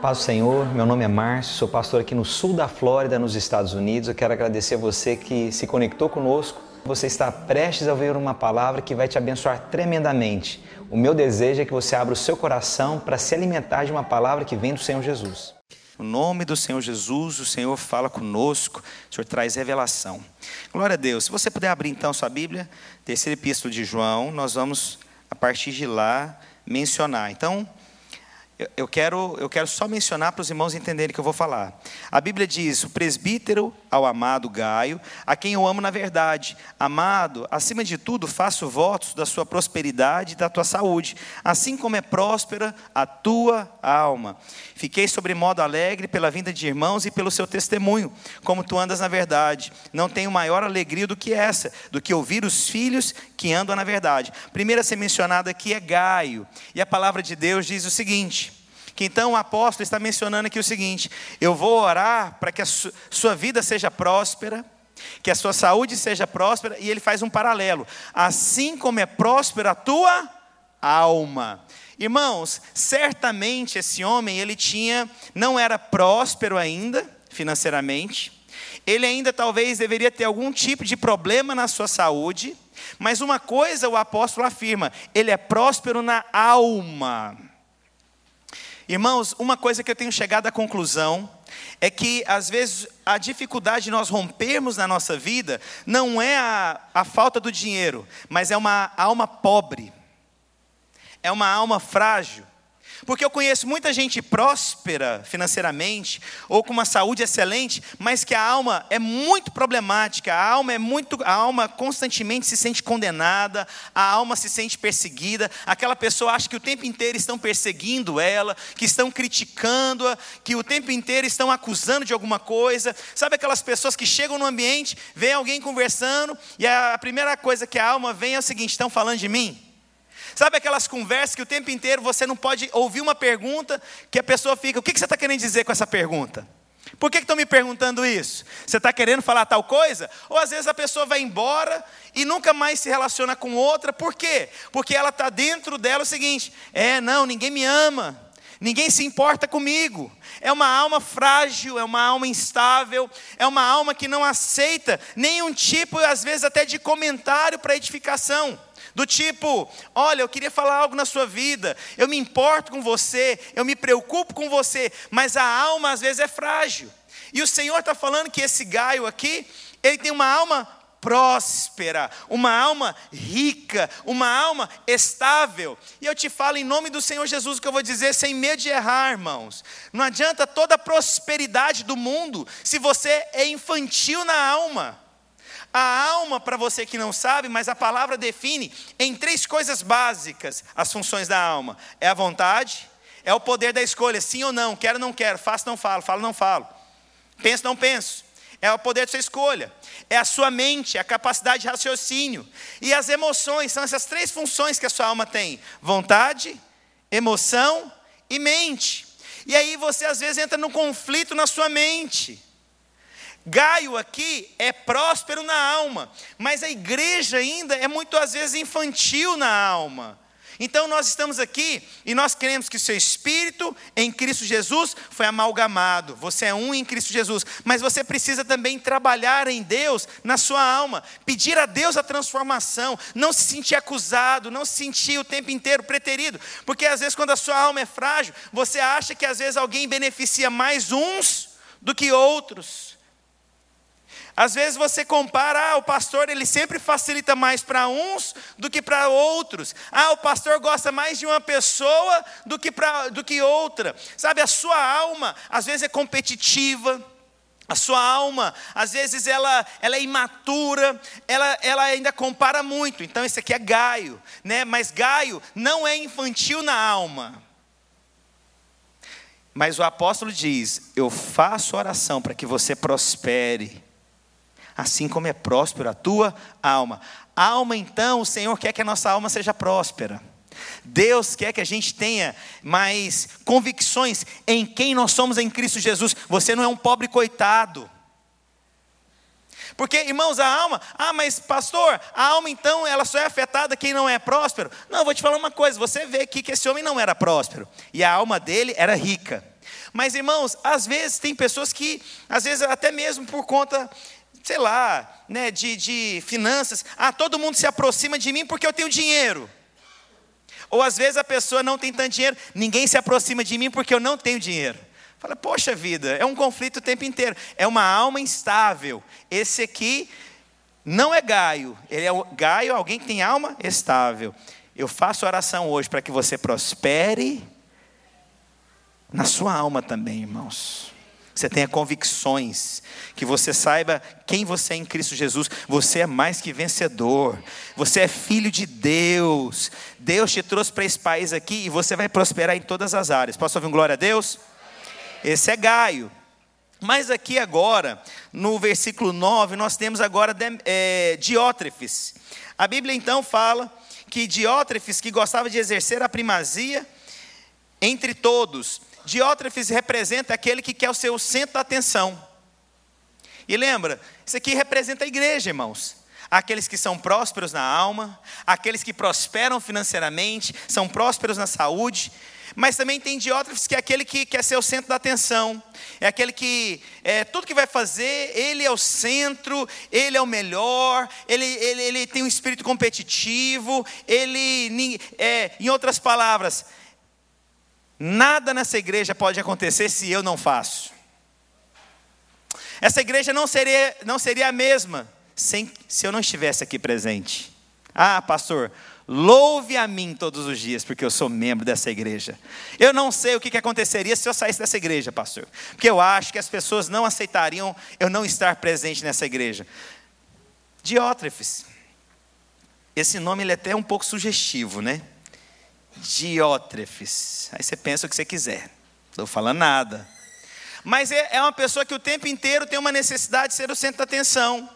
Paz do Senhor, meu nome é Márcio, sou pastor aqui no sul da Flórida, nos Estados Unidos. Eu quero agradecer a você que se conectou conosco. Você está prestes a ouvir uma palavra que vai te abençoar tremendamente. O meu desejo é que você abra o seu coração para se alimentar de uma palavra que vem do Senhor Jesus. No nome do Senhor Jesus, o Senhor fala conosco, o Senhor traz revelação. Glória a Deus. Se você puder abrir então sua Bíblia, terceira epístola de João, nós vamos, a partir de lá, mencionar. Então, eu quero, eu quero só mencionar para os irmãos entenderem que eu vou falar. A Bíblia diz: o presbítero ao amado Gaio, a quem eu amo na verdade. Amado, acima de tudo, faço votos da sua prosperidade e da tua saúde, assim como é próspera a tua alma. Fiquei sobre modo alegre pela vinda de irmãos e pelo seu testemunho, como tu andas na verdade. Não tenho maior alegria do que essa, do que ouvir os filhos que andam na verdade. Primeiro a ser mencionado aqui é Gaio, e a palavra de Deus diz o seguinte que então o apóstolo está mencionando aqui o seguinte: eu vou orar para que a sua vida seja próspera, que a sua saúde seja próspera, e ele faz um paralelo, assim como é próspera a tua alma. Irmãos, certamente esse homem, ele tinha, não era próspero ainda financeiramente, ele ainda talvez deveria ter algum tipo de problema na sua saúde, mas uma coisa o apóstolo afirma: ele é próspero na alma. Irmãos, uma coisa que eu tenho chegado à conclusão é que, às vezes, a dificuldade de nós rompermos na nossa vida não é a, a falta do dinheiro, mas é uma alma pobre, é uma alma frágil, porque eu conheço muita gente próspera financeiramente ou com uma saúde excelente, mas que a alma é muito problemática, a alma é muito, a alma constantemente se sente condenada, a alma se sente perseguida, aquela pessoa acha que o tempo inteiro estão perseguindo ela, que estão criticando-a, que o tempo inteiro estão acusando de alguma coisa. Sabe aquelas pessoas que chegam no ambiente, vem alguém conversando e a primeira coisa que a alma vem é o seguinte: estão falando de mim? Sabe aquelas conversas que o tempo inteiro você não pode ouvir uma pergunta que a pessoa fica: o que você está querendo dizer com essa pergunta? Por que estão me perguntando isso? Você está querendo falar tal coisa? Ou às vezes a pessoa vai embora e nunca mais se relaciona com outra, por quê? Porque ela está dentro dela o seguinte: é, não, ninguém me ama, ninguém se importa comigo. É uma alma frágil, é uma alma instável, é uma alma que não aceita nenhum tipo, às vezes até de comentário para edificação. Do tipo, olha, eu queria falar algo na sua vida, eu me importo com você, eu me preocupo com você, mas a alma às vezes é frágil. E o Senhor está falando que esse Gaio aqui, ele tem uma alma próspera, uma alma rica, uma alma estável. E eu te falo em nome do Senhor Jesus que eu vou dizer sem medo de errar, irmãos. Não adianta toda a prosperidade do mundo se você é infantil na alma. A alma, para você que não sabe, mas a palavra define em três coisas básicas as funções da alma: é a vontade, é o poder da escolha, sim ou não, quero ou não quero, faço ou não falo, falo ou não falo, penso ou não penso. É o poder da sua escolha, é a sua mente, é a capacidade de raciocínio. E as emoções são essas três funções que a sua alma tem: vontade, emoção e mente. E aí você às vezes entra num conflito na sua mente. Gaio aqui é próspero na alma, mas a igreja ainda é muito às vezes infantil na alma. Então nós estamos aqui e nós queremos que seu espírito em Cristo Jesus foi amalgamado. Você é um em Cristo Jesus, mas você precisa também trabalhar em Deus na sua alma, pedir a Deus a transformação, não se sentir acusado, não se sentir o tempo inteiro preterido, porque às vezes quando a sua alma é frágil, você acha que às vezes alguém beneficia mais uns do que outros. Às vezes você compara, ah, o pastor ele sempre facilita mais para uns do que para outros. Ah, o pastor gosta mais de uma pessoa do que, pra, do que outra. Sabe, a sua alma às vezes é competitiva. A sua alma, às vezes, ela, ela é imatura, ela, ela ainda compara muito. Então, esse aqui é Gaio, né? mas Gaio não é infantil na alma. Mas o apóstolo diz: Eu faço oração para que você prospere assim como é próspero a tua alma. Alma, então, o Senhor quer que a nossa alma seja próspera. Deus quer que a gente tenha mais convicções em quem nós somos em Cristo Jesus. Você não é um pobre coitado. Porque, irmãos, a alma, ah, mas pastor, a alma então, ela só é afetada quem não é próspero? Não, vou te falar uma coisa: você vê aqui que esse homem não era próspero, e a alma dele era rica. Mas, irmãos, às vezes tem pessoas que, às vezes até mesmo por conta, sei lá, né, de, de finanças, ah, todo mundo se aproxima de mim porque eu tenho dinheiro. Ou às vezes a pessoa não tem tanto dinheiro, ninguém se aproxima de mim porque eu não tenho dinheiro. Fala, poxa vida, é um conflito o tempo inteiro. É uma alma instável. Esse aqui não é Gaio. Ele é Gaio, alguém que tem alma estável. Eu faço oração hoje para que você prospere na sua alma também, irmãos. Você tenha convicções, que você saiba quem você é em Cristo Jesus. Você é mais que vencedor. Você é filho de Deus. Deus te trouxe para esse país aqui e você vai prosperar em todas as áreas. Posso ouvir um glória a Deus? Esse é Gaio. Mas aqui agora, no versículo 9, nós temos agora é, Diótrefes. A Bíblia então fala que Diótrefes, que gostava de exercer a primazia entre todos, Diótrefes representa aquele que quer o seu centro da atenção. E lembra, isso aqui representa a igreja, irmãos. Aqueles que são prósperos na alma, aqueles que prosperam financeiramente, são prósperos na saúde, mas também tem Diótrefes que é aquele que quer ser o centro da atenção, é aquele que é, tudo que vai fazer, ele é o centro, ele é o melhor, ele, ele, ele tem um espírito competitivo, ele, é, em outras palavras, nada nessa igreja pode acontecer se eu não faço. Essa igreja não seria, não seria a mesma sem, se eu não estivesse aqui presente. Ah, pastor, Louve a mim todos os dias, porque eu sou membro dessa igreja. Eu não sei o que aconteceria se eu saísse dessa igreja, pastor, porque eu acho que as pessoas não aceitariam eu não estar presente nessa igreja. Diótrefes. Esse nome ele é até um pouco sugestivo, né? Diótrefes. Aí você pensa o que você quiser. Não estou falando nada. Mas é, é uma pessoa que o tempo inteiro tem uma necessidade de ser o centro da atenção.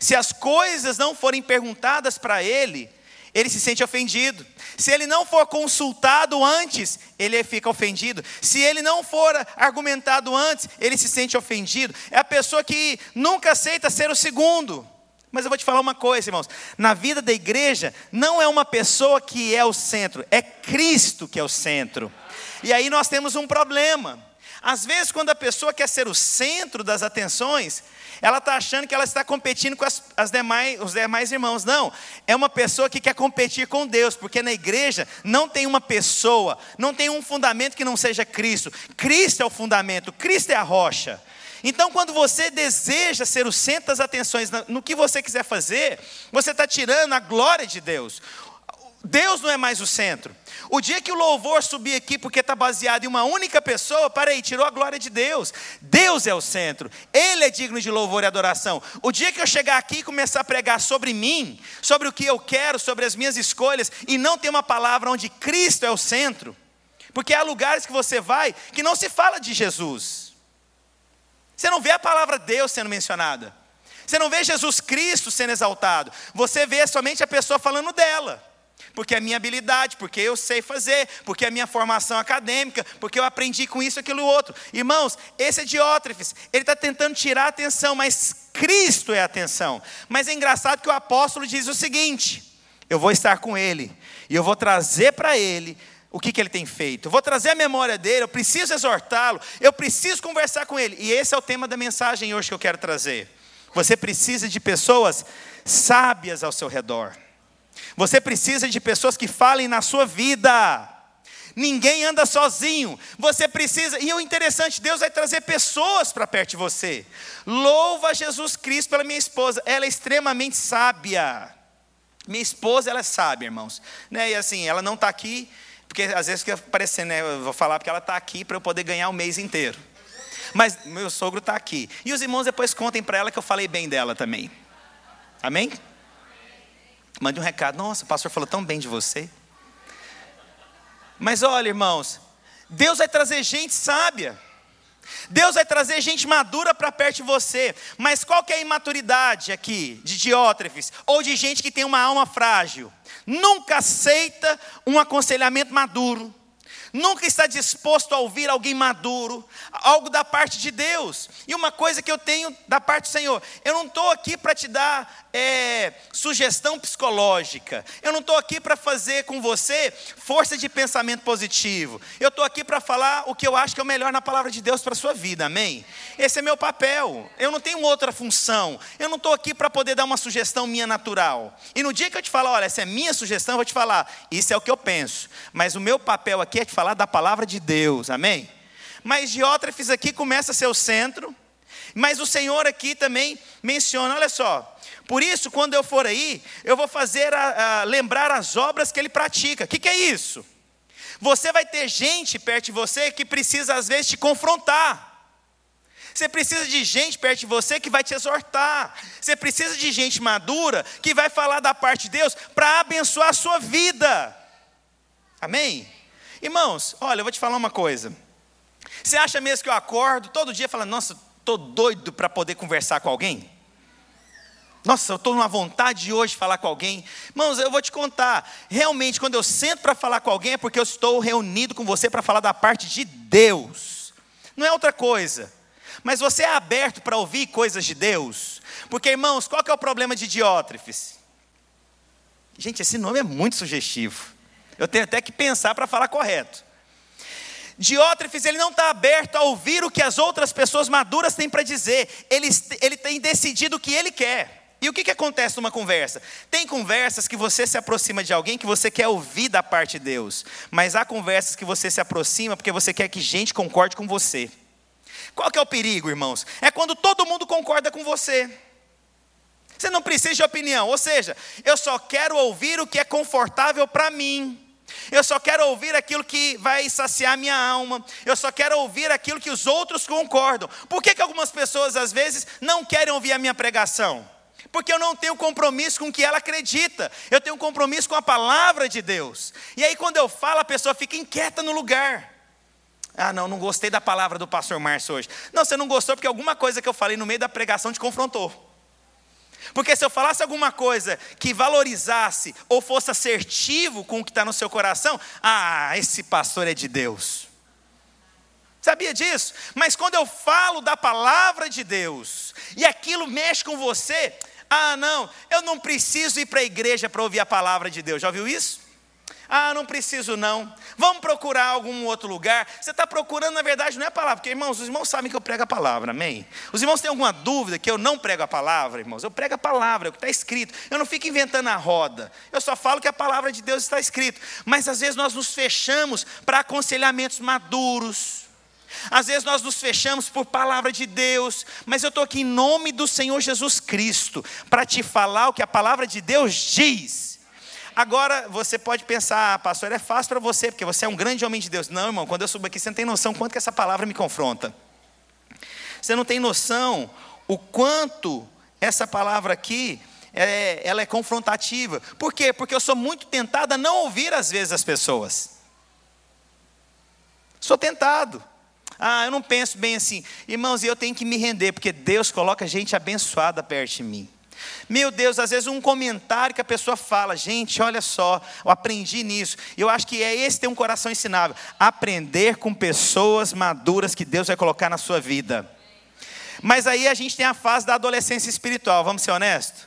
Se as coisas não forem perguntadas para ele, ele se sente ofendido. Se ele não for consultado antes, ele fica ofendido. Se ele não for argumentado antes, ele se sente ofendido. É a pessoa que nunca aceita ser o segundo. Mas eu vou te falar uma coisa, irmãos. Na vida da igreja, não é uma pessoa que é o centro, é Cristo que é o centro. E aí nós temos um problema. Às vezes, quando a pessoa quer ser o centro das atenções, ela está achando que ela está competindo com as, as demais, os demais irmãos. Não, é uma pessoa que quer competir com Deus, porque na igreja não tem uma pessoa, não tem um fundamento que não seja Cristo. Cristo é o fundamento, Cristo é a rocha. Então, quando você deseja ser o centro das atenções no que você quiser fazer, você está tirando a glória de Deus. Deus não é mais o centro. O dia que o louvor subir aqui porque está baseado em uma única pessoa, para aí, tirou a glória de Deus. Deus é o centro. Ele é digno de louvor e adoração. O dia que eu chegar aqui e começar a pregar sobre mim, sobre o que eu quero, sobre as minhas escolhas, e não ter uma palavra onde Cristo é o centro, porque há lugares que você vai que não se fala de Jesus. Você não vê a palavra Deus sendo mencionada. Você não vê Jesus Cristo sendo exaltado. Você vê somente a pessoa falando dela porque é a minha habilidade, porque eu sei fazer, porque é a minha formação acadêmica, porque eu aprendi com isso, aquilo outro. Irmãos, esse é Diótrefes, ele está tentando tirar a atenção, mas Cristo é a atenção. Mas é engraçado que o apóstolo diz o seguinte: eu vou estar com ele, e eu vou trazer para ele o que, que ele tem feito. Vou trazer a memória dele, eu preciso exortá-lo, eu preciso conversar com ele. E esse é o tema da mensagem hoje que eu quero trazer. Você precisa de pessoas sábias ao seu redor. Você precisa de pessoas que falem na sua vida. Ninguém anda sozinho. Você precisa. E o interessante, Deus vai trazer pessoas para perto de você. Louva Jesus Cristo pela minha esposa. Ela é extremamente sábia. Minha esposa, ela é sábia, irmãos. Né? E assim, ela não está aqui, porque às vezes fica parecendo, né? Eu vou falar porque ela está aqui para eu poder ganhar o mês inteiro. Mas meu sogro está aqui. E os irmãos depois contem para ela que eu falei bem dela também. Amém? Mande um recado. Nossa, o pastor falou tão bem de você. Mas olha, irmãos, Deus vai trazer gente sábia. Deus vai trazer gente madura para perto de você. Mas qual que é a imaturidade aqui de Diótrefes ou de gente que tem uma alma frágil? Nunca aceita um aconselhamento maduro. Nunca está disposto a ouvir alguém maduro, algo da parte de Deus. E uma coisa que eu tenho da parte do Senhor, eu não estou aqui para te dar é, sugestão psicológica, eu não estou aqui para fazer com você força de pensamento positivo, eu estou aqui para falar o que eu acho que é o melhor na palavra de Deus para a sua vida, amém? Esse é meu papel, eu não tenho outra função, eu não estou aqui para poder dar uma sugestão minha natural. E no dia que eu te falar, olha, essa é minha sugestão, eu vou te falar, isso é o que eu penso, mas o meu papel aqui é te falar da palavra de Deus, amém? Mas Diótrefes aqui começa a ser o centro, mas o Senhor aqui também menciona, olha só, por isso, quando eu for aí, eu vou fazer a, a, lembrar as obras que ele pratica. O que, que é isso? Você vai ter gente perto de você que precisa, às vezes, te confrontar. Você precisa de gente perto de você que vai te exortar. Você precisa de gente madura que vai falar da parte de Deus para abençoar a sua vida. Amém? Irmãos, olha, eu vou te falar uma coisa. Você acha mesmo que eu acordo todo dia falando, nossa, estou doido para poder conversar com alguém? Nossa, eu estou numa vontade de hoje falar com alguém. Irmãos, eu vou te contar. Realmente, quando eu sento para falar com alguém, é porque eu estou reunido com você para falar da parte de Deus. Não é outra coisa. Mas você é aberto para ouvir coisas de Deus? Porque, irmãos, qual que é o problema de Diótrefes? Gente, esse nome é muito sugestivo. Eu tenho até que pensar para falar correto. Diótrefes, ele não está aberto a ouvir o que as outras pessoas maduras têm para dizer. Ele, ele tem decidido o que ele quer. E o que, que acontece numa conversa? Tem conversas que você se aproxima de alguém que você quer ouvir da parte de Deus, mas há conversas que você se aproxima porque você quer que gente concorde com você. Qual que é o perigo, irmãos? É quando todo mundo concorda com você. Você não precisa de opinião, ou seja, eu só quero ouvir o que é confortável para mim. Eu só quero ouvir aquilo que vai saciar minha alma. Eu só quero ouvir aquilo que os outros concordam. Por que, que algumas pessoas às vezes não querem ouvir a minha pregação? Porque eu não tenho compromisso com o que ela acredita, eu tenho compromisso com a palavra de Deus. E aí, quando eu falo, a pessoa fica inquieta no lugar. Ah, não, não gostei da palavra do pastor Márcio hoje. Não, você não gostou porque alguma coisa que eu falei no meio da pregação te confrontou. Porque se eu falasse alguma coisa que valorizasse ou fosse assertivo com o que está no seu coração, ah, esse pastor é de Deus. Sabia disso? Mas quando eu falo da palavra de Deus e aquilo mexe com você, ah, não, eu não preciso ir para a igreja para ouvir a palavra de Deus. Já ouviu isso? Ah, não preciso não. Vamos procurar algum outro lugar. Você está procurando, na verdade, não é a palavra, porque, irmãos, os irmãos sabem que eu prego a palavra, amém? Os irmãos têm alguma dúvida que eu não prego a palavra, irmãos? Eu prego a palavra, é o que está escrito. Eu não fico inventando a roda. Eu só falo que a palavra de Deus está escrito. Mas às vezes nós nos fechamos para aconselhamentos maduros às vezes nós nos fechamos por palavra de Deus, mas eu estou aqui em nome do Senhor Jesus Cristo para te falar o que a palavra de Deus diz. Agora você pode pensar, ah, pastor, é fácil para você, porque você é um grande homem de Deus. Não, irmão, quando eu subo aqui, você não tem noção quanto que essa palavra me confronta. Você não tem noção o quanto essa palavra aqui é, ela é confrontativa. Por quê? Porque eu sou muito tentado a não ouvir às vezes as pessoas. Sou tentado. Ah, eu não penso bem assim. Irmãos, eu tenho que me render, porque Deus coloca gente abençoada perto de mim. Meu Deus, às vezes um comentário que a pessoa fala, gente, olha só, eu aprendi nisso. Eu acho que é esse ter um coração ensinável. Aprender com pessoas maduras que Deus vai colocar na sua vida. Mas aí a gente tem a fase da adolescência espiritual, vamos ser honestos?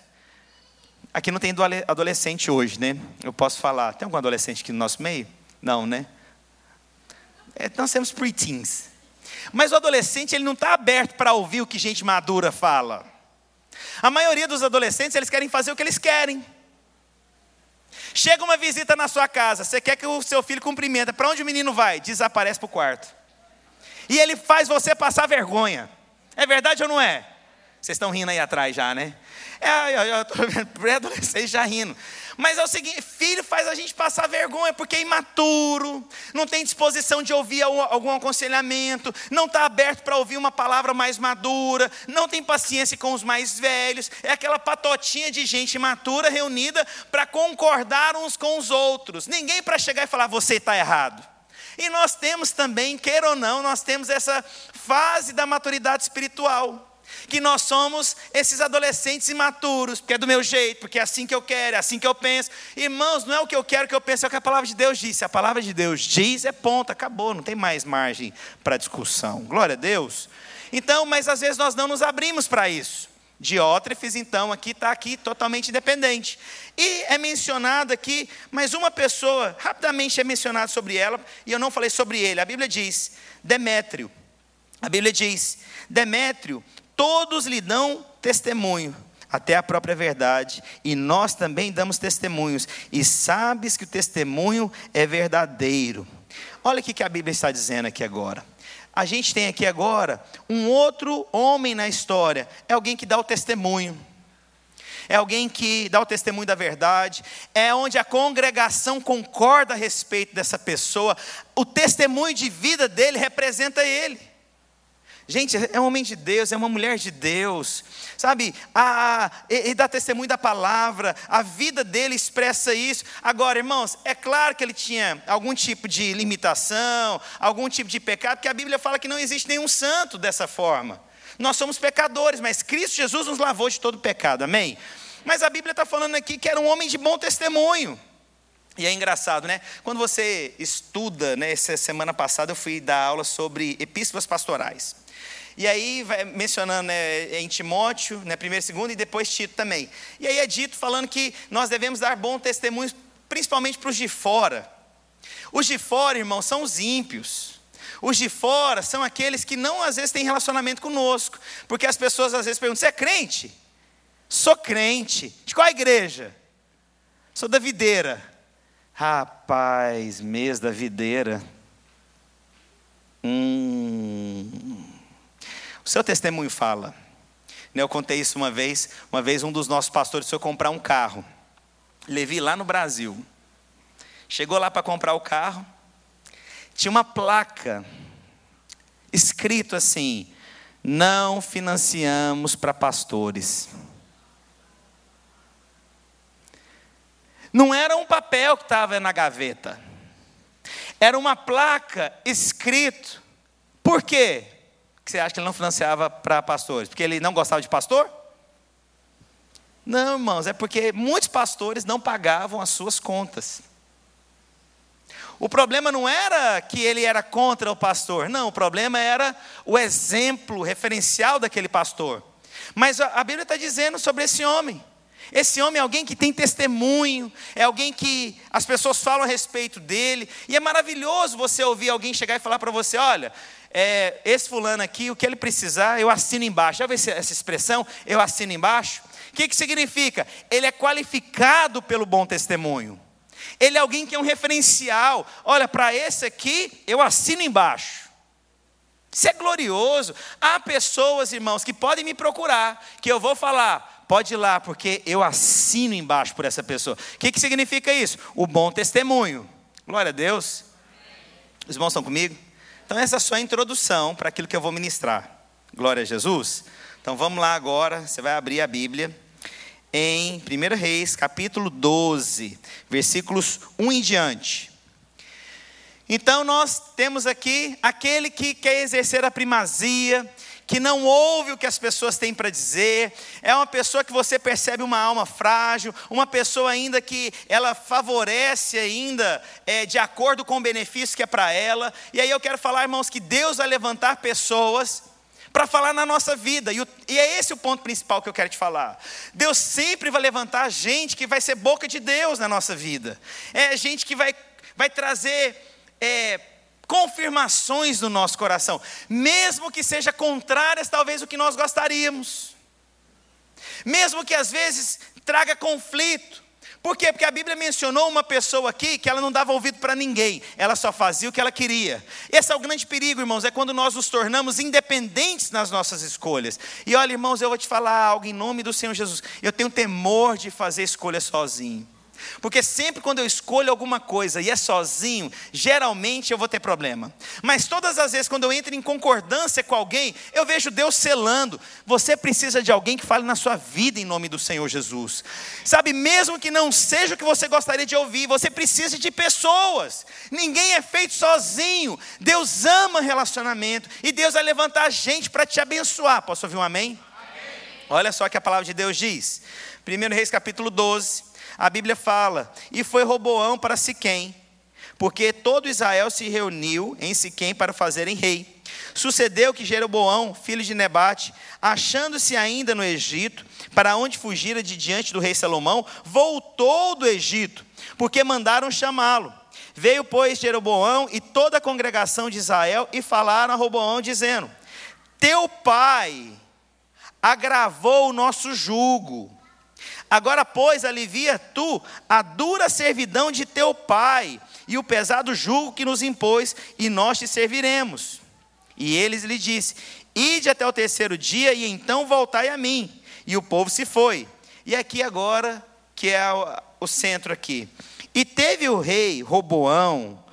Aqui não tem adolescente hoje, né? Eu posso falar. Tem algum adolescente aqui no nosso meio? Não, né? É, nós temos preteens. Mas o adolescente, ele não está aberto para ouvir o que gente madura fala. A maioria dos adolescentes, eles querem fazer o que eles querem. Chega uma visita na sua casa, você quer que o seu filho cumprimenta, para onde o menino vai? Desaparece para o quarto. E ele faz você passar vergonha. É verdade ou não é? Vocês estão rindo aí atrás já, né? É, eu estou vendo pré-adolescente já rindo. Mas é o seguinte: filho faz a gente passar vergonha, porque é imaturo, não tem disposição de ouvir algum aconselhamento, não está aberto para ouvir uma palavra mais madura, não tem paciência com os mais velhos, é aquela patotinha de gente imatura reunida para concordar uns com os outros, ninguém para chegar e falar, você está errado. E nós temos também, queira ou não, nós temos essa fase da maturidade espiritual. Que nós somos esses adolescentes imaturos, porque é do meu jeito, porque é assim que eu quero, é assim que eu penso. Irmãos, não é o que eu quero que eu penso, é o que a palavra de Deus diz. Se a palavra de Deus diz, é ponto, acabou, não tem mais margem para discussão. Glória a Deus. Então, mas às vezes nós não nos abrimos para isso. Diótrefes, então, aqui está aqui totalmente independente. E é mencionado aqui, mas uma pessoa, rapidamente é mencionado sobre ela, e eu não falei sobre ele. A Bíblia diz, Demétrio. A Bíblia diz, Demétrio todos lhe dão testemunho, até a própria verdade, e nós também damos testemunhos, e sabes que o testemunho é verdadeiro. Olha o que a Bíblia está dizendo aqui agora. A gente tem aqui agora um outro homem na história, é alguém que dá o testemunho. É alguém que dá o testemunho da verdade, é onde a congregação concorda a respeito dessa pessoa, o testemunho de vida dele representa ele. Gente, é um homem de Deus, é uma mulher de Deus, sabe? A, ele dá testemunho da palavra, a vida dele expressa isso. Agora, irmãos, é claro que ele tinha algum tipo de limitação, algum tipo de pecado, porque a Bíblia fala que não existe nenhum santo dessa forma. Nós somos pecadores, mas Cristo Jesus nos lavou de todo pecado, amém? Mas a Bíblia está falando aqui que era um homem de bom testemunho. E é engraçado, né? Quando você estuda, né, essa semana passada eu fui dar aula sobre epístolas pastorais. E aí, vai mencionando né, em Timóteo, né, primeiro e segundo, e depois Tito também. E aí é dito falando que nós devemos dar bom testemunho, principalmente para os de fora. Os de fora, irmãos, são os ímpios. Os de fora são aqueles que não às vezes têm relacionamento conosco. Porque as pessoas às vezes perguntam: você é crente? Sou crente. De qual igreja? Sou da videira. Rapaz, mês da videira. O seu testemunho fala. Né, eu contei isso uma vez. Uma vez um dos nossos pastores foi comprar um carro. Levi lá no Brasil. Chegou lá para comprar o carro. Tinha uma placa escrito assim: não financiamos para pastores. Não era um papel que estava na gaveta. Era uma placa escrito. Por quê? Que você acha que ele não financiava para pastores? Porque ele não gostava de pastor? Não, irmãos, é porque muitos pastores não pagavam as suas contas. O problema não era que ele era contra o pastor, não, o problema era o exemplo referencial daquele pastor. Mas a Bíblia está dizendo sobre esse homem. Esse homem é alguém que tem testemunho, é alguém que as pessoas falam a respeito dele, e é maravilhoso você ouvir alguém chegar e falar para você: olha, é, esse fulano aqui, o que ele precisar, eu assino embaixo. Já viu essa expressão? Eu assino embaixo. O que, que significa? Ele é qualificado pelo bom testemunho. Ele é alguém que é um referencial. Olha, para esse aqui, eu assino embaixo. Isso é glorioso. Há pessoas, irmãos, que podem me procurar, que eu vou falar, pode ir lá, porque eu assino embaixo por essa pessoa. O que, que significa isso? O bom testemunho. Glória a Deus. Os irmãos estão comigo? Então, essa é a introdução para aquilo que eu vou ministrar. Glória a Jesus. Então, vamos lá agora. Você vai abrir a Bíblia em 1 Reis, capítulo 12, versículos 1 em diante. Então, nós temos aqui aquele que quer exercer a primazia, que não ouve o que as pessoas têm para dizer, é uma pessoa que você percebe uma alma frágil, uma pessoa ainda que ela favorece ainda é, de acordo com o benefício que é para ela. E aí eu quero falar, irmãos, que Deus vai levantar pessoas para falar na nossa vida, e, o, e é esse o ponto principal que eu quero te falar. Deus sempre vai levantar gente que vai ser boca de Deus na nossa vida, é gente que vai, vai trazer. É, confirmações no nosso coração, mesmo que seja contrárias talvez o que nós gostaríamos. Mesmo que às vezes traga conflito. Por quê? Porque a Bíblia mencionou uma pessoa aqui que ela não dava ouvido para ninguém, ela só fazia o que ela queria. Esse é o grande perigo, irmãos, é quando nós nos tornamos independentes nas nossas escolhas. E olha, irmãos, eu vou te falar algo em nome do Senhor Jesus. Eu tenho temor de fazer escolha sozinho. Porque sempre quando eu escolho alguma coisa e é sozinho, geralmente eu vou ter problema. Mas todas as vezes quando eu entro em concordância com alguém, eu vejo Deus selando. Você precisa de alguém que fale na sua vida em nome do Senhor Jesus. Sabe, mesmo que não seja o que você gostaria de ouvir, você precisa de pessoas. Ninguém é feito sozinho. Deus ama relacionamento e Deus vai levantar a gente para te abençoar. Posso ouvir um amém? amém? Olha só que a palavra de Deus diz. 1 Reis capítulo 12 a Bíblia fala: E foi Roboão para Siquém, porque todo Israel se reuniu em Siquém para fazerem rei. Sucedeu que Jeroboão, filho de Nebate, achando-se ainda no Egito, para onde fugira de diante do rei Salomão, voltou do Egito, porque mandaram chamá-lo. Veio, pois, Jeroboão e toda a congregação de Israel e falaram a Roboão, dizendo: Teu pai agravou o nosso jugo Agora, pois, alivia tu a dura servidão de teu pai e o pesado jugo que nos impôs, e nós te serviremos. E eles lhe disse: Ide até o terceiro dia e então voltai a mim. E o povo se foi. E aqui agora, que é o centro aqui. E teve o rei Roboão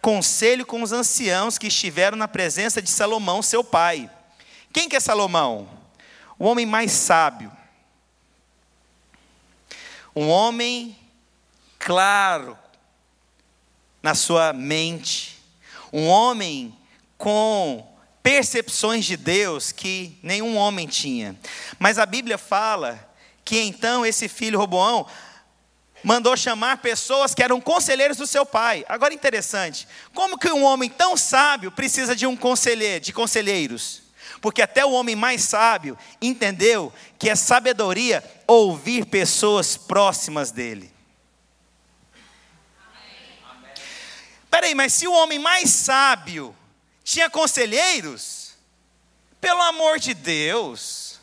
conselho com os anciãos que estiveram na presença de Salomão, seu pai. Quem que é Salomão? O homem mais sábio um homem claro na sua mente, um homem com percepções de Deus que nenhum homem tinha. Mas a Bíblia fala que então esse filho Roboão mandou chamar pessoas que eram conselheiros do seu pai. Agora interessante, como que um homem tão sábio precisa de um conselheiro, de conselheiros? Porque até o homem mais sábio entendeu que é sabedoria ouvir pessoas próximas dele. Peraí, mas se o homem mais sábio tinha conselheiros, pelo amor de Deus,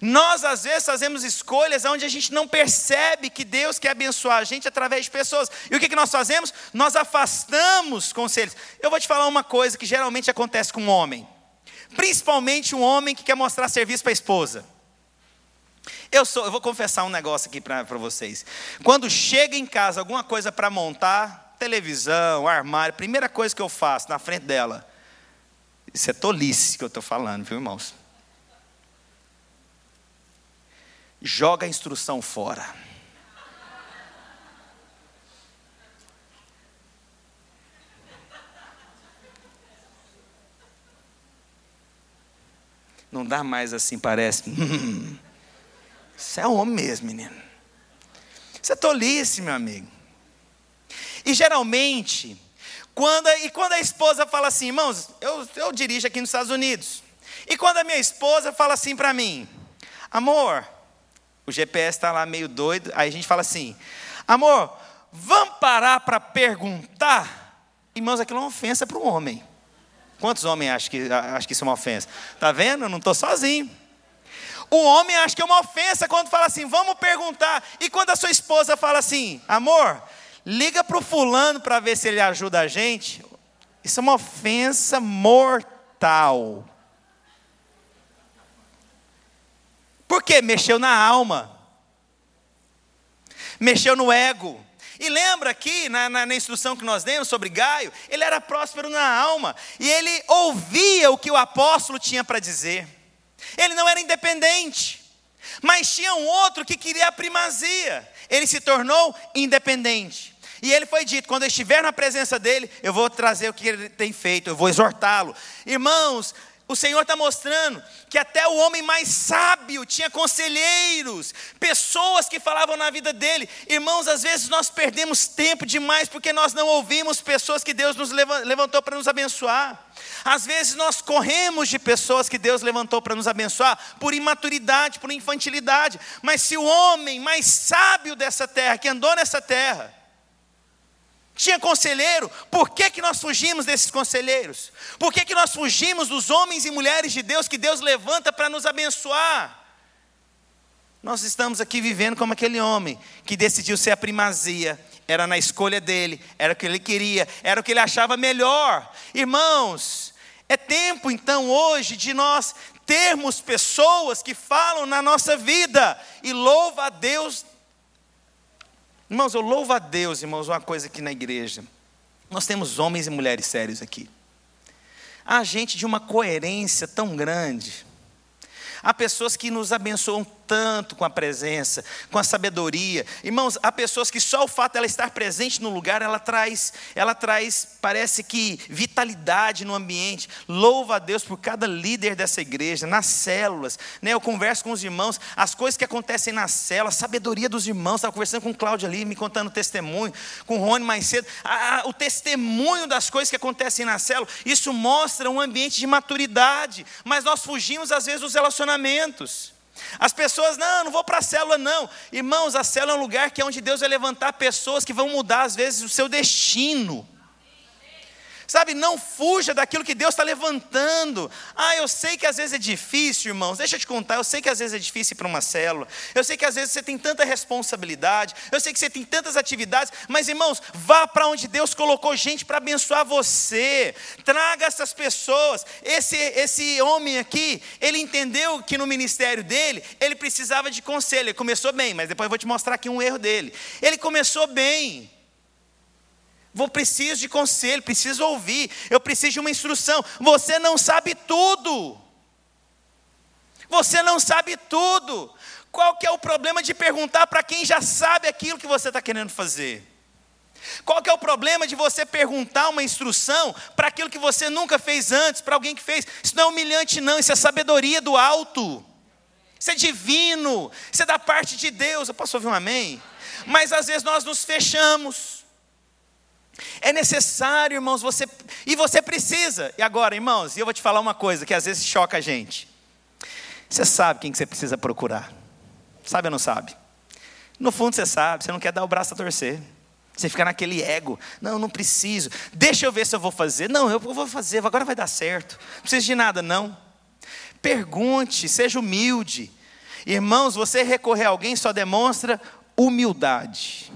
nós às vezes fazemos escolhas onde a gente não percebe que Deus quer abençoar a gente através de pessoas. E o que, que nós fazemos? Nós afastamos conselhos. Eu vou te falar uma coisa que geralmente acontece com um homem. Principalmente um homem que quer mostrar serviço para a esposa. Eu, sou, eu vou confessar um negócio aqui para vocês. Quando chega em casa alguma coisa para montar, televisão, armário, primeira coisa que eu faço na frente dela, isso é tolice que eu estou falando, viu, irmãos? Joga a instrução fora. Não dá mais assim, parece. Isso é homem mesmo, menino. Isso é tolice, meu amigo. E geralmente, quando, e quando a esposa fala assim, irmãos, eu, eu dirijo aqui nos Estados Unidos. E quando a minha esposa fala assim para mim, amor, o GPS está lá meio doido, aí a gente fala assim, amor, vamos parar para perguntar? Irmãos, aquilo é uma ofensa para o homem. Quantos homens acham que, acham que isso é uma ofensa? Está vendo? Eu não estou sozinho. O homem acha que é uma ofensa quando fala assim, vamos perguntar. E quando a sua esposa fala assim, amor, liga para o fulano para ver se ele ajuda a gente. Isso é uma ofensa mortal. Por quê? Mexeu na alma. Mexeu no ego. E lembra aqui, na, na, na, instrução que nós demos sobre Gaio, ele era próspero na alma, e ele ouvia o que o apóstolo tinha para dizer. Ele não era independente, mas tinha um outro que queria a primazia. Ele se tornou independente. E ele foi dito: quando eu estiver na presença dele, eu vou trazer o que ele tem feito, eu vou exortá-lo. Irmãos, o Senhor está mostrando que até o homem mais sábio tinha conselheiros, pessoas que falavam na vida dele. Irmãos, às vezes nós perdemos tempo demais porque nós não ouvimos pessoas que Deus nos levantou para nos abençoar. Às vezes nós corremos de pessoas que Deus levantou para nos abençoar por imaturidade, por infantilidade. Mas se o homem mais sábio dessa terra, que andou nessa terra, tinha conselheiro, por que, que nós fugimos desses conselheiros? Por que, que nós fugimos dos homens e mulheres de Deus que Deus levanta para nos abençoar? Nós estamos aqui vivendo como aquele homem que decidiu ser a primazia, era na escolha dele, era o que ele queria, era o que ele achava melhor. Irmãos, é tempo então hoje de nós termos pessoas que falam na nossa vida, e louva a Deus Irmãos, eu louvo a Deus, irmãos, uma coisa aqui na igreja. Nós temos homens e mulheres sérios aqui. Há gente de uma coerência tão grande. Há pessoas que nos abençoam tanto com a presença, com a sabedoria. Irmãos, há pessoas que só o fato dela estar presente no lugar, ela traz, ela traz, parece que vitalidade no ambiente. Louva a Deus por cada líder dessa igreja, nas células. Né? Eu converso com os irmãos, as coisas que acontecem na célula, a sabedoria dos irmãos. Estava conversando com o Cláudio ali, me contando testemunho, com o Rony mais cedo. O testemunho das coisas que acontecem na célula, isso mostra um ambiente de maturidade. Mas nós fugimos às vezes dos relacionamentos. As pessoas, não, não vou para a célula, não. Irmãos, a célula é um lugar que é onde Deus vai levantar pessoas que vão mudar, às vezes, o seu destino. Sabe, não fuja daquilo que Deus está levantando. Ah, eu sei que às vezes é difícil, irmãos. Deixa eu te contar. Eu sei que às vezes é difícil para uma célula. Eu sei que às vezes você tem tanta responsabilidade. Eu sei que você tem tantas atividades. Mas, irmãos, vá para onde Deus colocou gente para abençoar você. Traga essas pessoas. Esse, esse homem aqui, ele entendeu que no ministério dele, ele precisava de conselho. Ele começou bem, mas depois eu vou te mostrar aqui um erro dele. Ele começou bem. Vou preciso de conselho, preciso ouvir, eu preciso de uma instrução. Você não sabe tudo. Você não sabe tudo. Qual que é o problema de perguntar para quem já sabe aquilo que você está querendo fazer? Qual que é o problema de você perguntar uma instrução para aquilo que você nunca fez antes, para alguém que fez? Isso não é humilhante, não, isso é sabedoria do alto. Isso é divino, isso é da parte de Deus. Eu posso ouvir um amém? Mas às vezes nós nos fechamos. É necessário, irmãos, você e você precisa. E agora, irmãos, eu vou te falar uma coisa que às vezes choca a gente. Você sabe quem que você precisa procurar? Sabe ou não sabe? No fundo você sabe, você não quer dar o braço a torcer. Você fica naquele ego. Não, não preciso. Deixa eu ver se eu vou fazer. Não, eu vou fazer, agora vai dar certo. Não precisa de nada, não. Pergunte, seja humilde. Irmãos, você recorrer a alguém só demonstra humildade.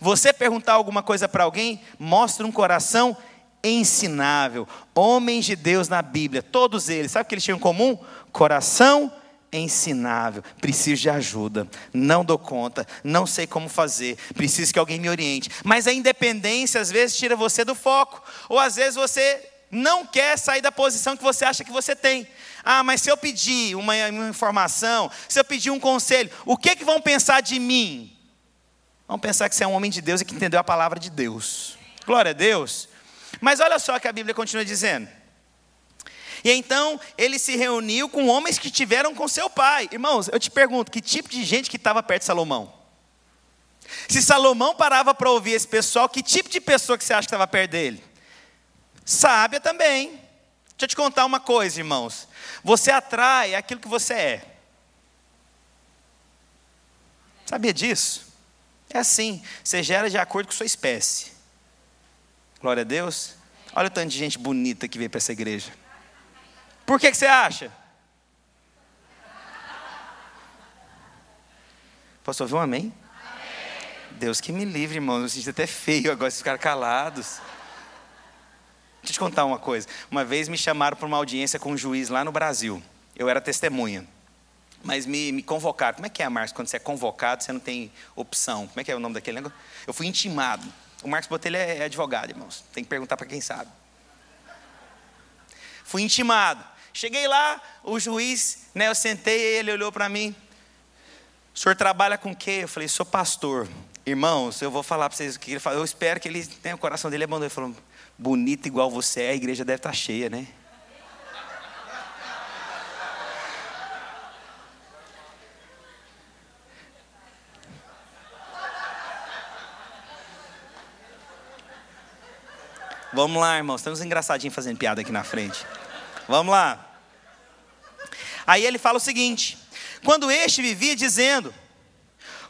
Você perguntar alguma coisa para alguém, mostra um coração ensinável. Homens de Deus na Bíblia, todos eles, sabe o que eles tinham em comum? Coração ensinável. Preciso de ajuda. Não dou conta, não sei como fazer. Preciso que alguém me oriente. Mas a independência às vezes tira você do foco, ou às vezes você não quer sair da posição que você acha que você tem. Ah, mas se eu pedir uma, uma informação, se eu pedir um conselho, o que, que vão pensar de mim? Vamos pensar que você é um homem de Deus e que entendeu a palavra de Deus. Glória a Deus. Mas olha só que a Bíblia continua dizendo. E então ele se reuniu com homens que tiveram com seu pai. Irmãos, eu te pergunto, que tipo de gente que estava perto de Salomão? Se Salomão parava para ouvir esse pessoal, que tipo de pessoa que você acha que estava perto dele? Sábia também. Deixa eu te contar uma coisa, irmãos. Você atrai aquilo que você é. Sabia disso? É assim, você gera de acordo com sua espécie. Glória a Deus. Olha o tanto de gente bonita que veio para essa igreja. Por que, que você acha? Posso ouvir um amém? amém? Deus que me livre, irmão. Eu sinto até feio agora ficar calados. Deixa eu te contar uma coisa. Uma vez me chamaram para uma audiência com um juiz lá no Brasil. Eu era testemunha mas me, me convocaram. Como é que é, Marcos, quando você é convocado, você não tem opção? Como é que é o nome daquele negócio? Eu fui intimado. O Marcos Botelho é, é advogado, irmãos. Tem que perguntar para quem sabe. Fui intimado. Cheguei lá, o juiz, né, eu sentei, ele olhou para mim. O senhor trabalha com o quê? Eu falei, sou pastor. Irmãos, eu vou falar para vocês o que ele falou. Eu espero que ele tenha o coração dele é. Ele falou, bonito igual você é, a igreja deve estar tá cheia, né? Vamos lá, irmãos. Temos um engraçadinho fazendo piada aqui na frente. Vamos lá. Aí ele fala o seguinte: quando este vivia dizendo,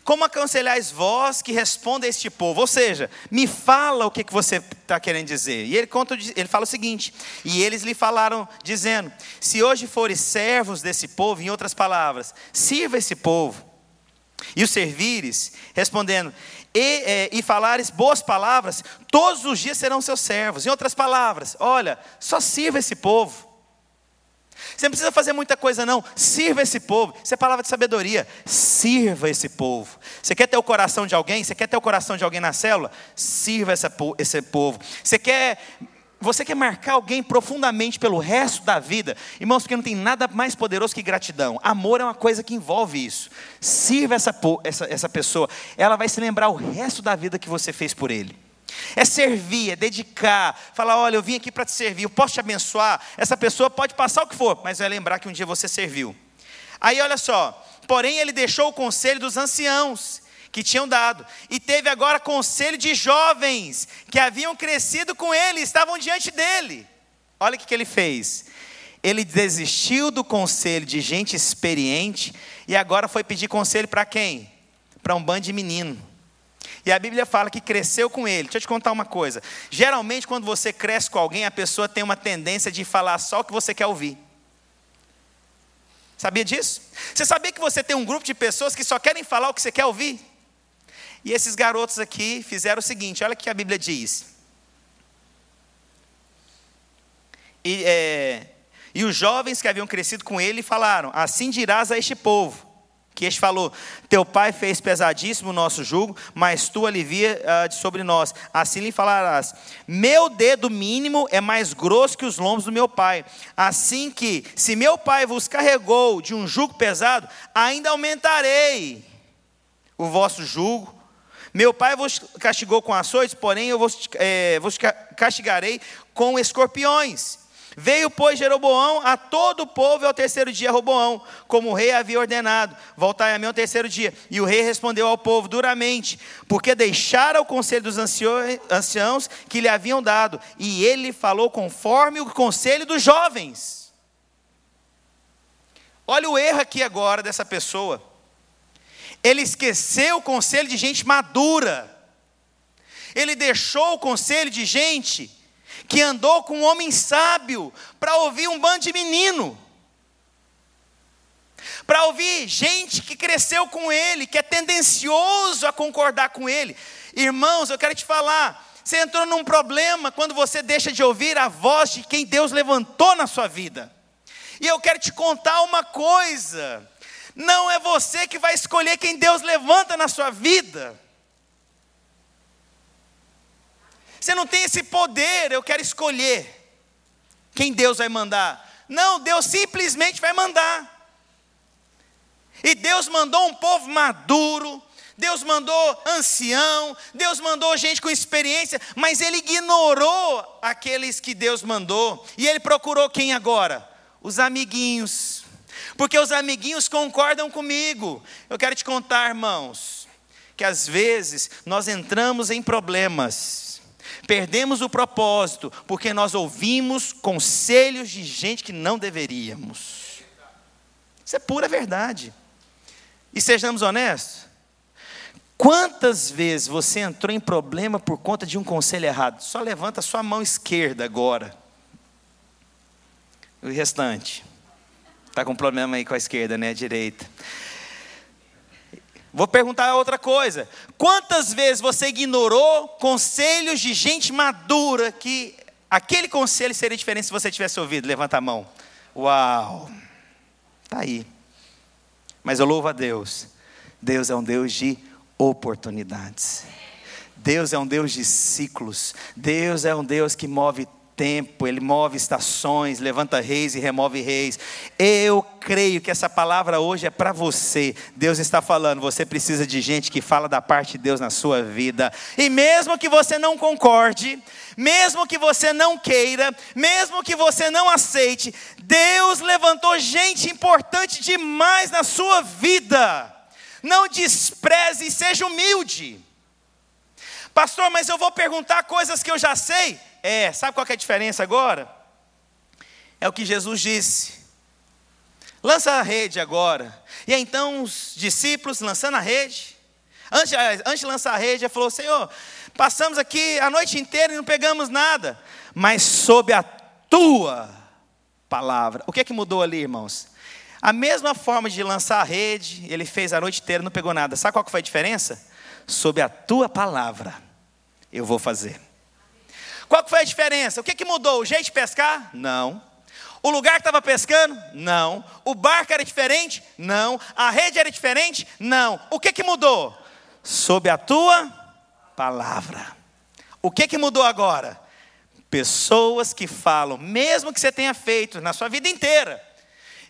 como aconselhais vós que responda a este povo? Ou seja, me fala o que, que você está querendo dizer. E ele, conta, ele fala o seguinte: E eles lhe falaram, dizendo: Se hoje fores servos desse povo, em outras palavras, sirva esse povo, e o servires, respondendo: e, é, e falares boas palavras, todos os dias serão seus servos. Em outras palavras, olha, só sirva esse povo. Você não precisa fazer muita coisa, não. Sirva esse povo. Isso é palavra de sabedoria. Sirva esse povo. Você quer ter o coração de alguém? Você quer ter o coração de alguém na célula? Sirva essa, esse povo. Você quer você quer marcar alguém profundamente pelo resto da vida? Irmãos, porque não tem nada mais poderoso que gratidão. Amor é uma coisa que envolve isso. Sirva essa, essa, essa pessoa, ela vai se lembrar o resto da vida que você fez por ele. É servir, é dedicar, falar: olha, eu vim aqui para te servir, eu posso te abençoar. Essa pessoa pode passar o que for, mas vai lembrar que um dia você serviu. Aí olha só, porém ele deixou o conselho dos anciãos que tinham dado, e teve agora conselho de jovens que haviam crescido com ele, estavam diante dele. Olha o que, ele fez. Ele desistiu do conselho de gente experiente e agora foi pedir conselho para quem? Para um bando de menino. E a Bíblia fala que cresceu com ele. Deixa eu te contar uma coisa. Geralmente, quando você cresce com alguém, a pessoa tem uma tendência de falar só o que você quer ouvir. Sabia disso? Você sabia que você tem um grupo de pessoas que só querem falar o que você quer ouvir? E esses garotos aqui fizeram o seguinte: olha o que a Bíblia diz. E, é, e os jovens que haviam crescido com ele falaram: Assim dirás a este povo. Que este falou: Teu pai fez pesadíssimo o nosso jugo, mas tu alivia uh, sobre nós. Assim lhe falarás: Meu dedo mínimo é mais grosso que os lombos do meu pai. Assim que, se meu pai vos carregou de um jugo pesado, ainda aumentarei o vosso jugo meu pai vos castigou com açoites, porém eu vos, é, vos castigarei com escorpiões. Veio, pois, Jeroboão a todo o povo ao terceiro dia Roboão, como o rei havia ordenado, voltai a mim ao terceiro dia. E o rei respondeu ao povo duramente, porque deixara o conselho dos anciãos que lhe haviam dado, e ele falou conforme o conselho dos jovens. Olha o erro aqui agora dessa pessoa. Ele esqueceu o conselho de gente madura. Ele deixou o conselho de gente que andou com um homem sábio para ouvir um bando de menino. Para ouvir gente que cresceu com ele, que é tendencioso a concordar com ele. Irmãos, eu quero te falar, você entrou num problema quando você deixa de ouvir a voz de quem Deus levantou na sua vida. E eu quero te contar uma coisa. Não é você que vai escolher quem Deus levanta na sua vida. Você não tem esse poder, eu quero escolher quem Deus vai mandar. Não, Deus simplesmente vai mandar. E Deus mandou um povo maduro, Deus mandou ancião, Deus mandou gente com experiência, mas ele ignorou aqueles que Deus mandou. E ele procurou quem agora? Os amiguinhos porque os amiguinhos concordam comigo. Eu quero te contar, irmãos, que às vezes nós entramos em problemas, perdemos o propósito, porque nós ouvimos conselhos de gente que não deveríamos. Isso é pura verdade. E sejamos honestos. Quantas vezes você entrou em problema por conta de um conselho errado? Só levanta a sua mão esquerda agora. O restante. Está com problema aí com a esquerda, né? A direita. Vou perguntar outra coisa. Quantas vezes você ignorou conselhos de gente madura que aquele conselho seria diferente se você tivesse ouvido? Levanta a mão. Uau! Está aí. Mas eu louvo a Deus. Deus é um Deus de oportunidades. Deus é um Deus de ciclos. Deus é um Deus que move tempo, ele move estações, levanta reis e remove reis. Eu creio que essa palavra hoje é para você. Deus está falando, você precisa de gente que fala da parte de Deus na sua vida. E mesmo que você não concorde, mesmo que você não queira, mesmo que você não aceite, Deus levantou gente importante demais na sua vida. Não despreze e seja humilde. Pastor, mas eu vou perguntar coisas que eu já sei. É, sabe qual é a diferença agora? É o que Jesus disse. Lança a rede agora. E então os discípulos lançando a rede. Antes, antes de lançar a rede, ele falou: Senhor, passamos aqui a noite inteira e não pegamos nada. Mas sob a tua palavra. O que é que mudou ali, irmãos? A mesma forma de lançar a rede, ele fez a noite inteira e não pegou nada. Sabe qual que foi a diferença? Sob a tua palavra, eu vou fazer. Qual foi a diferença? O que, que mudou? O jeito de pescar? Não. O lugar que estava pescando? Não. O barco era diferente? Não. A rede era diferente? Não. O que, que mudou? Sob a tua palavra. O que, que mudou agora? Pessoas que falam, mesmo que você tenha feito na sua vida inteira.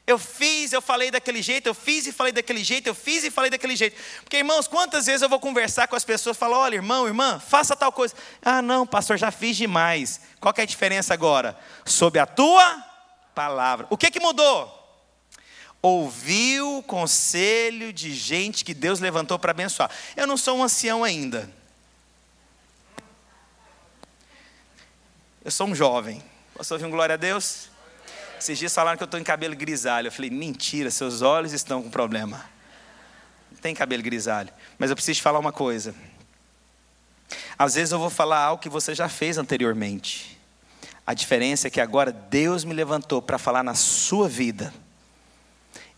Eu fiz, eu falei daquele jeito, eu fiz e falei daquele jeito, eu fiz e falei daquele jeito. Porque, irmãos, quantas vezes eu vou conversar com as pessoas e falo, olha, irmão, irmã, faça tal coisa. Ah, não, pastor, já fiz demais. Qual é a diferença agora? Sob a tua palavra. O que, que mudou? Ouviu o conselho de gente que Deus levantou para abençoar. Eu não sou um ancião ainda. Eu sou um jovem. Posso ouvir um glória a Deus? Esses dias falaram que eu estou em cabelo grisalho. Eu falei, mentira, seus olhos estão com problema. Não tem cabelo grisalho. Mas eu preciso te falar uma coisa. Às vezes eu vou falar algo que você já fez anteriormente. A diferença é que agora Deus me levantou para falar na sua vida.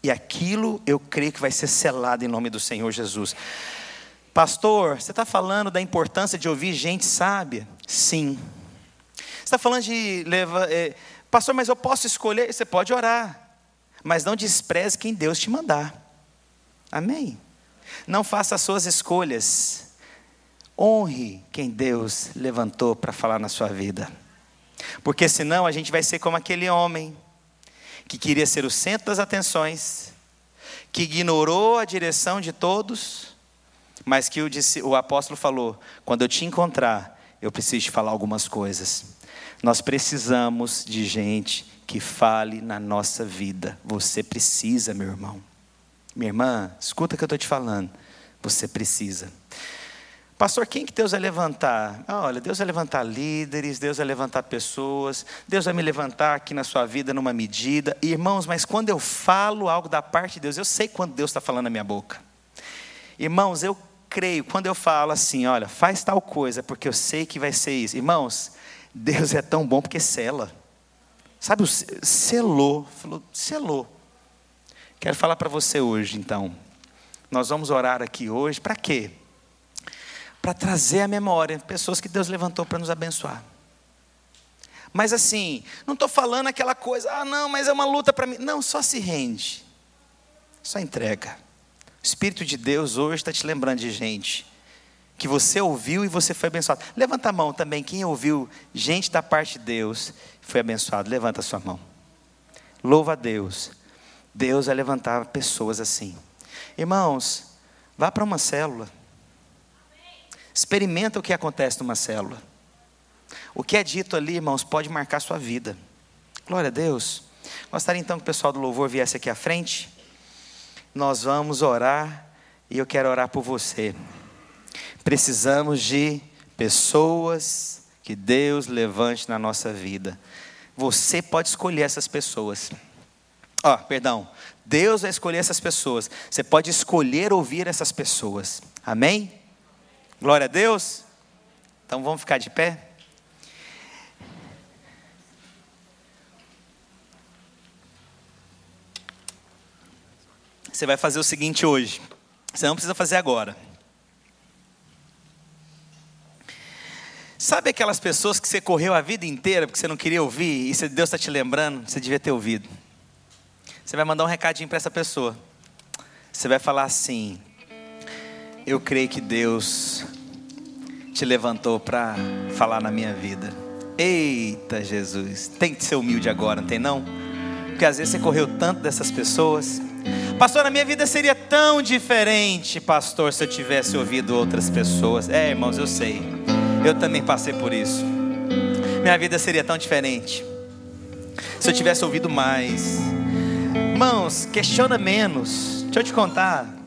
E aquilo eu creio que vai ser selado em nome do Senhor Jesus. Pastor, você está falando da importância de ouvir gente sábia? Sim. Você está falando de levar. É, Pastor, mas eu posso escolher? Você pode orar. Mas não despreze quem Deus te mandar. Amém. Não faça as suas escolhas. Honre quem Deus levantou para falar na sua vida. Porque senão a gente vai ser como aquele homem que queria ser o centro das atenções, que ignorou a direção de todos, mas que o, o apóstolo falou: quando eu te encontrar, eu preciso te falar algumas coisas. Nós precisamos de gente que fale na nossa vida. Você precisa, meu irmão. Minha irmã, escuta o que eu estou te falando. Você precisa. Pastor, quem que Deus vai levantar? Ah, olha, Deus vai levantar líderes, Deus vai levantar pessoas, Deus vai me levantar aqui na sua vida numa medida. Irmãos, mas quando eu falo algo da parte de Deus, eu sei quando Deus está falando na minha boca. Irmãos, eu creio, quando eu falo assim, olha, faz tal coisa, porque eu sei que vai ser isso. Irmãos, Deus é tão bom porque sela. Sabe, selou, falou, selou. Quero falar para você hoje, então. Nós vamos orar aqui hoje, para quê? para trazer à memória pessoas que Deus levantou para nos abençoar. Mas assim, não estou falando aquela coisa, ah, não, mas é uma luta para mim. Não, só se rende, só entrega. O Espírito de Deus hoje está te lembrando de gente que você ouviu e você foi abençoado. Levanta a mão também, quem ouviu gente da parte de Deus foi abençoado. Levanta a sua mão. Louva a Deus. Deus vai levantar pessoas assim. Irmãos, vá para uma célula. Experimenta o que acontece numa célula. O que é dito ali, irmãos, pode marcar sua vida. Glória a Deus. Gostaria então que o pessoal do louvor viesse aqui à frente. Nós vamos orar e eu quero orar por você. Precisamos de pessoas que Deus levante na nossa vida. Você pode escolher essas pessoas. Ó, oh, perdão. Deus vai escolher essas pessoas. Você pode escolher ouvir essas pessoas. Amém? Glória a Deus. Então vamos ficar de pé. Você vai fazer o seguinte hoje. Você não precisa fazer agora. Sabe aquelas pessoas que você correu a vida inteira porque você não queria ouvir e Deus está te lembrando, você devia ter ouvido. Você vai mandar um recadinho para essa pessoa. Você vai falar assim: eu creio que Deus te levantou para falar na minha vida. Eita Jesus, tem que ser humilde agora, não tem não? Porque às vezes você correu tanto dessas pessoas. Pastor, a minha vida seria tão diferente, pastor, se eu tivesse ouvido outras pessoas. É, irmãos, eu sei. Eu também passei por isso. Minha vida seria tão diferente se eu tivesse ouvido mais. Irmãos, questiona menos. Deixa eu te contar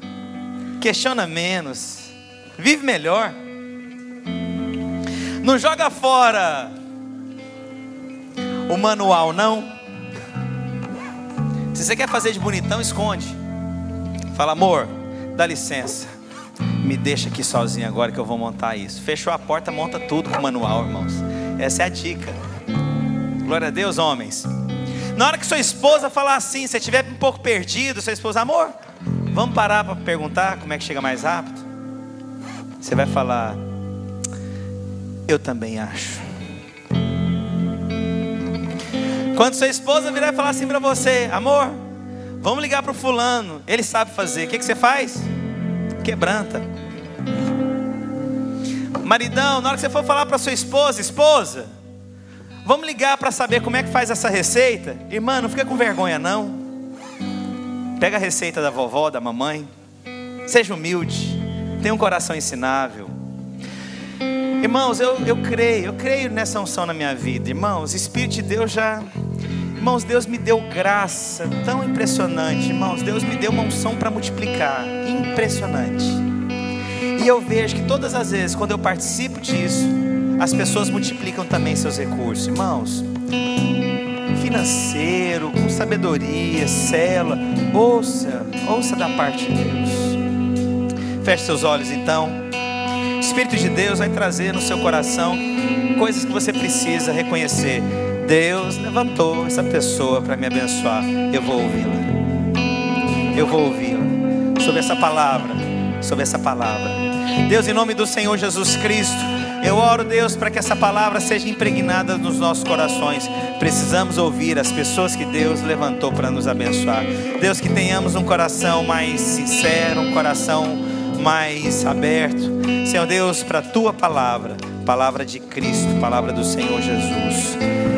questiona menos, vive melhor. Não joga fora o manual, não. Se você quer fazer de bonitão, esconde. Fala, amor, dá licença. Me deixa aqui sozinho agora que eu vou montar isso. Fechou a porta, monta tudo com manual, irmãos. Essa é a dica. Glória a Deus, homens. Na hora que sua esposa falar assim, se estiver um pouco perdido, sua esposa, amor, Vamos parar para perguntar como é que chega mais rápido? Você vai falar, eu também acho. Quando sua esposa virar e falar assim para você, amor, vamos ligar para o fulano, ele sabe fazer. O que, que você faz? Quebranta. Maridão, na hora que você for falar para sua esposa, esposa, vamos ligar para saber como é que faz essa receita. Irmã, não fica com vergonha não. Pega a receita da vovó, da mamãe. Seja humilde. Tenha um coração ensinável. Irmãos, eu, eu creio, eu creio nessa unção na minha vida. Irmãos, Espírito de Deus já. Irmãos, Deus me deu graça tão impressionante. Irmãos, Deus me deu uma unção para multiplicar. Impressionante. E eu vejo que todas as vezes, quando eu participo disso, as pessoas multiplicam também seus recursos, irmãos. Financeiro, com sabedoria, cela, ouça, ouça da parte de Deus. Feche seus olhos então. O Espírito de Deus vai trazer no seu coração coisas que você precisa reconhecer. Deus levantou essa pessoa para me abençoar. Eu vou ouvi-la. Eu vou ouvi-la. Sobre essa palavra. Sobre essa palavra. Deus, em nome do Senhor Jesus Cristo, eu oro, Deus, para que essa palavra seja impregnada nos nossos corações. Precisamos ouvir as pessoas que Deus levantou para nos abençoar. Deus, que tenhamos um coração mais sincero, um coração mais aberto. Senhor Deus, para a tua palavra, palavra de Cristo, palavra do Senhor Jesus.